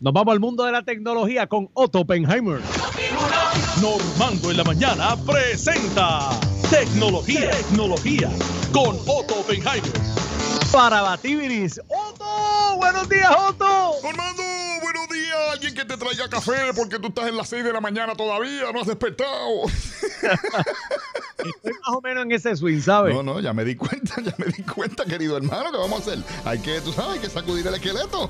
Nos vamos al mundo de la tecnología con Otto Oppenheimer. Normando en la mañana presenta Tecnología, Tecnología con Otto Oppenheimer. Para Batibiris, Otto, buenos días, Otto. Normando, que te traiga café porque tú estás en las 6 de la mañana todavía, no has despertado. Estoy más o menos en ese swing, ¿sabes? No, no, ya me di cuenta, ya me di cuenta, querido hermano, ¿qué vamos a hacer? Hay que, tú sabes, hay que sacudir el esqueleto.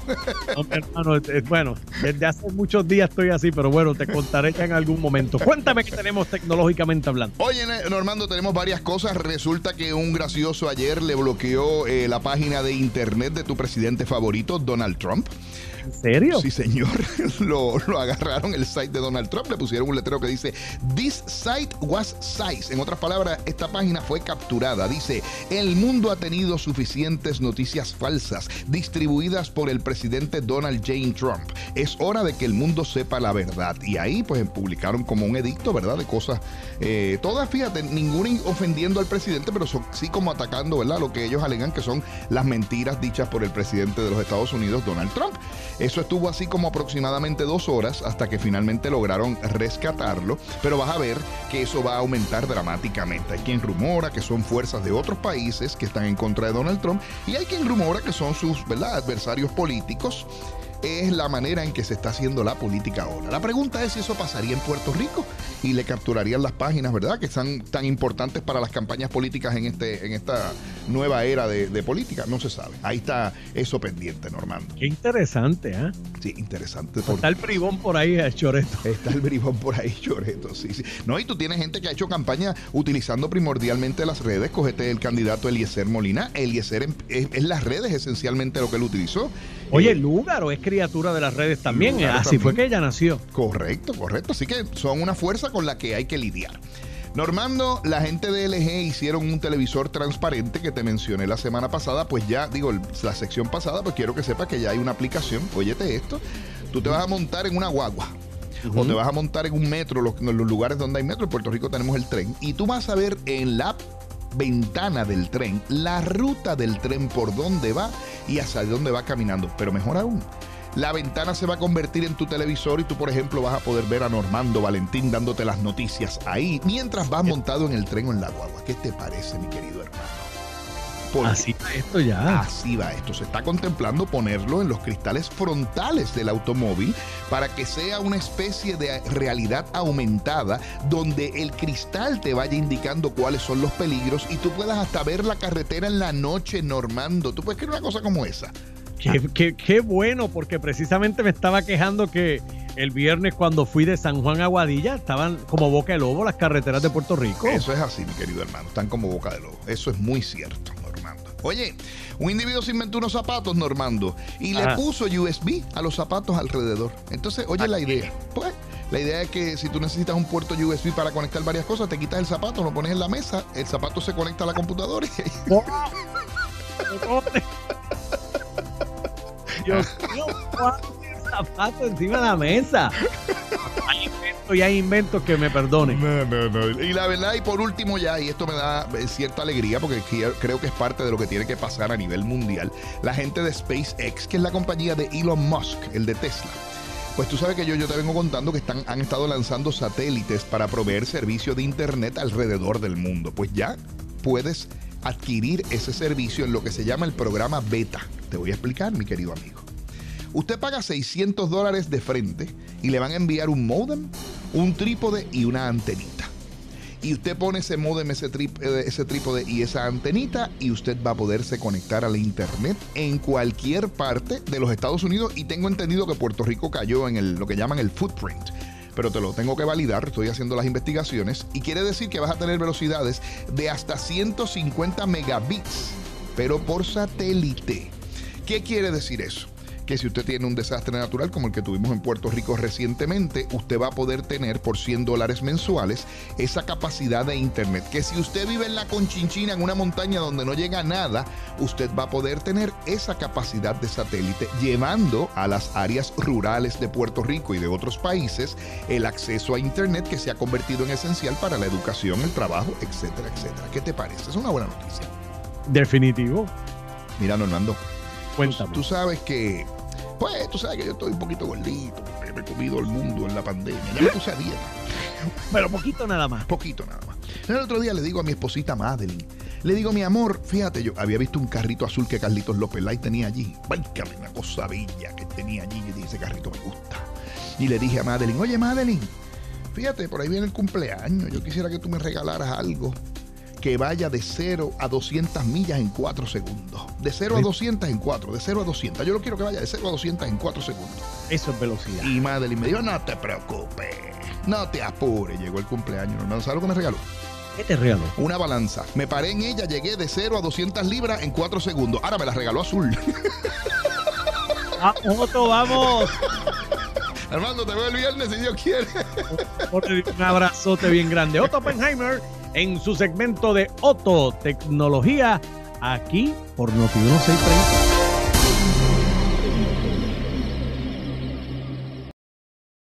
No, hermano, bueno, desde hace muchos días estoy así, pero bueno, te contaré ya en algún momento. Cuéntame qué tenemos tecnológicamente hablando. Oye, Normando, tenemos varias cosas. Resulta que un gracioso ayer le bloqueó eh, la página de internet de tu presidente favorito, Donald Trump. ¿En serio? Sí, señor. Lo, agarraron el site de Donald Trump, le pusieron un letrero que dice This site was size. En otras palabras, esta página fue capturada. Dice, el mundo ha tenido suficientes noticias falsas distribuidas por el presidente Donald J. Trump. Es hora de que el mundo sepa la verdad. Y ahí pues publicaron como un edicto, ¿verdad? De cosas, eh, todas, fíjate, ninguna ofendiendo al presidente, pero sí como atacando, ¿verdad? Lo que ellos alegan que son las mentiras dichas por el presidente de los Estados Unidos, Donald Trump. Eso estuvo así como aproximadamente dos horas hasta que finalmente lograron rescatarlo, pero vas a ver que eso va a aumentar dramáticamente. Hay quien rumora que son fuerzas de otros países que están en contra de Donald Trump y hay quien rumora que son sus adversarios políticos es la manera en que se está haciendo la política ahora. La pregunta es si eso pasaría en Puerto Rico y le capturarían las páginas, ¿verdad? Que están tan importantes para las campañas políticas en, este, en esta nueva era de, política. No se sabe. Ahí está eso pendiente, Normando. Qué interesante, ¿eh? Sí, interesante. Está el bribón por ahí, el choreto. Está el bribón por ahí, choreto, sí, sí. No, y tú tienes gente que ha hecho campaña utilizando primordialmente las redes. Cogete el candidato Eliezer Molina. Eliezer es, las redes esencialmente lo que él utilizó. Oye, el Lúgaro es criatura de las redes también. Así fue que ella nació. Correcto, correcto. Así que son una fuerza con la que hay que lidiar. Normando, la gente de LG hicieron un televisor transparente que te mencioné la semana pasada, pues ya, digo, la sección pasada, pues quiero que sepas que ya hay una aplicación. Óyete esto, tú te vas a montar en una guagua. O te vas a montar en un metro, los, los lugares donde hay metro, en Puerto Rico tenemos el tren, y tú vas a ver en la ventana del tren la ruta del tren por dónde va y hacia dónde va caminando. Pero mejor aún, la ventana se va a convertir en tu televisor y tú, por ejemplo, vas a poder ver a Normando Valentín dándote las noticias ahí mientras vas montado en el tren o en la guagua. ¿Qué te parece, mi querido hermano? Así va esto ya. Así va esto. Se está contemplando ponerlo en los cristales frontales del automóvil para que sea una especie de realidad aumentada donde el cristal te vaya indicando cuáles son los peligros y tú puedas hasta ver la carretera en la noche, Normando. ¿Tú puedes creer una cosa como esa? Qué, qué, bueno, porque precisamente me estaba quejando que el viernes cuando fui de San Juan a Guadilla estaban como boca de lobo las carreteras de Puerto Rico. Eso es así, mi querido hermano, están como boca de lobo. Eso es muy cierto. Oye, un individuo se inventó unos zapatos, Normando, y le puso USB a los zapatos alrededor. Entonces, oye la idea. Pues, la idea es que si tú necesitas un puerto USB para conectar varias cosas, te quitas el zapato, lo pones en la mesa, el zapato se conecta a la computadora y... Dios mío, zapato encima de la mesa. Hay inventos y hay inventos que me perdonen. No, no, no. Y la verdad, y por último ya, y esto me da eh, cierta alegría porque creo que es parte de lo que tiene que pasar a nivel mundial, la gente de SpaceX, que es la compañía de Elon Musk, el de Tesla. Pues tú sabes que yo, yo te vengo contando que están, han estado lanzando satélites para proveer servicio de Internet alrededor del mundo. Pues ya puedes adquirir ese servicio en lo que se llama el programa beta. Te voy a explicar, mi querido amigo. Usted paga 600 dólares de frente y le van a enviar un modem, un trípode y una antenita. Y usted pone ese modem, ese, eh, ese trípode y esa antenita y usted va a poderse conectar a la internet en cualquier parte de los Estados Unidos. Y tengo entendido que Puerto Rico cayó en el, lo que llaman el footprint pero te lo tengo que validar, estoy haciendo las investigaciones y quiere decir que vas a tener velocidades de hasta 150 megabits, pero por satélite. ¿Qué quiere decir eso? Que si usted tiene un desastre natural como el que tuvimos en Puerto Rico recientemente, usted va a poder tener por 100 dólares mensuales esa capacidad de internet. Que si usted vive en la Conchinchina, en una montaña donde no llega nada, usted va a poder tener esa capacidad de satélite, llevando a las áreas rurales de Puerto Rico y de otros países el acceso a internet que se ha convertido en esencial para la educación, el trabajo, etcétera, etcétera. ¿Qué te parece? Es una buena noticia. Definitivo. Mira, Normando. Cuéntame. tú sabes que Pues tú sabes que yo estoy un poquito gordito, porque me he comido el mundo en la pandemia. Ya me puse a dieta. Pero poquito nada más. Poquito nada más. El otro día le digo a mi esposita Madeline, le digo, mi amor, fíjate, yo había visto un carrito azul que Carlitos López Light tenía allí. Válgame, una cosa bella que tenía allí. Y dije, ese carrito me gusta. Y le dije a Madeline, oye Madeline, fíjate, por ahí viene el cumpleaños. Yo quisiera que tú me regalaras algo que vaya de 0 a 200 millas en 4 segundos. De 0 a 200 en 4, de 0 a 200. Yo lo quiero que vaya de 0 a 200 en 4 segundos. Eso es velocidad. Y Madeline me dijo, no te preocupes, no te apures. Llegó el cumpleaños, hermano. ¿Sabes lo que me regaló? ¿Qué te regaló? Una balanza. Me paré en ella, llegué de 0 a 200 libras en 4 segundos. Ahora me la regaló azul. Ah, Otto, vamos. Armando, te veo el viernes si Dios quiere. Un abrazote bien grande. Otto Oppenheimer en su segmento de Otto Tecnología aquí por Noti 1630.